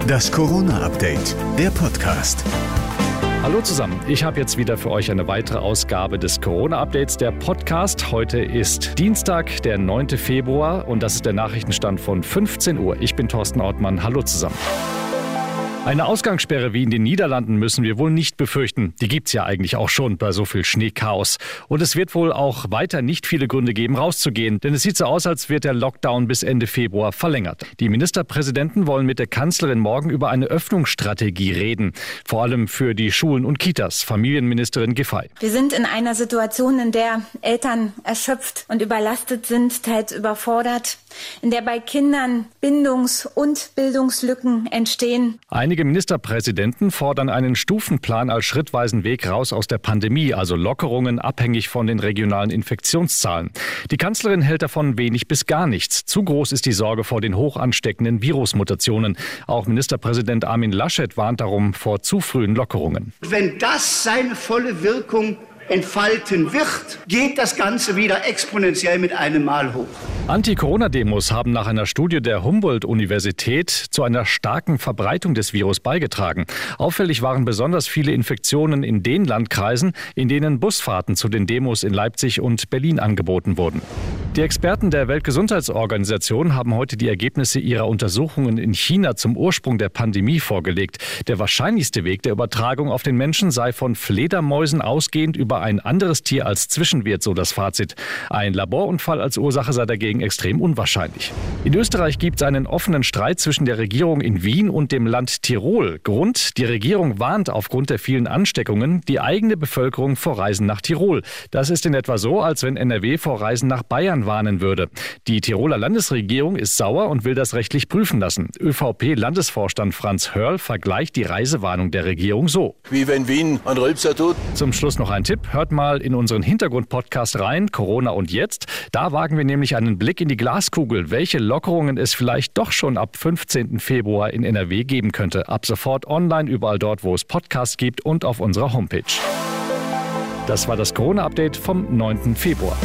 Das Corona-Update, der Podcast. Hallo zusammen, ich habe jetzt wieder für euch eine weitere Ausgabe des Corona-Updates, der Podcast. Heute ist Dienstag, der 9. Februar und das ist der Nachrichtenstand von 15 Uhr. Ich bin Thorsten Ortmann, hallo zusammen. Eine Ausgangssperre wie in den Niederlanden müssen wir wohl nicht befürchten. Die gibt's ja eigentlich auch schon bei so viel Schneechaos. Und es wird wohl auch weiter nicht viele Gründe geben, rauszugehen. Denn es sieht so aus, als wird der Lockdown bis Ende Februar verlängert. Die Ministerpräsidenten wollen mit der Kanzlerin morgen über eine Öffnungsstrategie reden. Vor allem für die Schulen und Kitas. Familienministerin Giffey. Wir sind in einer Situation, in der Eltern erschöpft und überlastet sind, teils überfordert, in der bei Kindern Bindungs- und Bildungslücken entstehen. Eine Einige Ministerpräsidenten fordern einen Stufenplan als schrittweisen Weg raus aus der Pandemie, also Lockerungen abhängig von den regionalen Infektionszahlen. Die Kanzlerin hält davon wenig bis gar nichts. Zu groß ist die Sorge vor den hoch ansteckenden Virusmutationen. Auch Ministerpräsident Armin Laschet warnt darum vor zu frühen Lockerungen. Wenn das seine volle Wirkung entfalten wird, geht das Ganze wieder exponentiell mit einem Mal hoch. Anti-Corona-Demos haben nach einer Studie der Humboldt-Universität zu einer starken Verbreitung des Virus beigetragen. Auffällig waren besonders viele Infektionen in den Landkreisen, in denen Busfahrten zu den Demos in Leipzig und Berlin angeboten wurden. Die Experten der Weltgesundheitsorganisation haben heute die Ergebnisse ihrer Untersuchungen in China zum Ursprung der Pandemie vorgelegt. Der wahrscheinlichste Weg der Übertragung auf den Menschen sei von Fledermäusen ausgehend über ein anderes Tier als Zwischenwirt, so das Fazit. Ein Laborunfall als Ursache sei dagegen extrem unwahrscheinlich. In Österreich gibt es einen offenen Streit zwischen der Regierung in Wien und dem Land Tirol. Grund, die Regierung warnt aufgrund der vielen Ansteckungen die eigene Bevölkerung vor Reisen nach Tirol. Das ist in etwa so, als wenn NRW vor Reisen nach Bayern warnen würde. Die Tiroler Landesregierung ist sauer und will das rechtlich prüfen lassen. ÖVP-Landesvorstand Franz Hörl vergleicht die Reisewarnung der Regierung so. Wie wenn Wien ein Rülpser tut. Zum Schluss noch ein Tipp. Hört mal in unseren Hintergrund-Podcast rein, Corona und jetzt. Da wagen wir nämlich einen Blick in die Glaskugel, welche Lockerungen es vielleicht doch schon ab 15. Februar in NRW geben könnte. Ab sofort online, überall dort, wo es Podcasts gibt und auf unserer Homepage. Das war das Corona-Update vom 9. Februar.